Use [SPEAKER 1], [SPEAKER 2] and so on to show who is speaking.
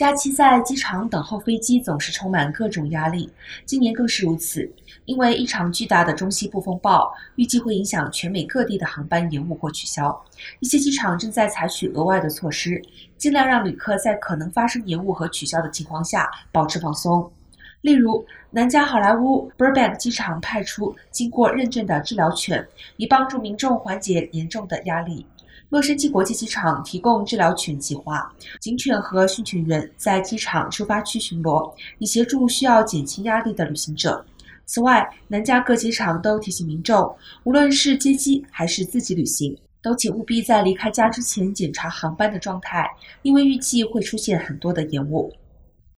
[SPEAKER 1] 假期在机场等候飞机总是充满各种压力，今年更是如此。因为一场巨大的中西部风暴，预计会影响全美各地的航班延误或取消。一些机场正在采取额外的措施，尽量让旅客在可能发生延误和取消的情况下保持放松。例如，南加好莱坞 Burbank 机场派出经过认证的治疗犬，以帮助民众缓解严重的压力。洛杉矶国际机场提供治疗犬计划，警犬和训犬员在机场出发区巡逻，以协助需要减轻压力的旅行者。此外，南加各机场都提醒民众，无论是接机还是自己旅行，都请务必在离开家之前检查航班的状态，因为预计会出现很多的延误。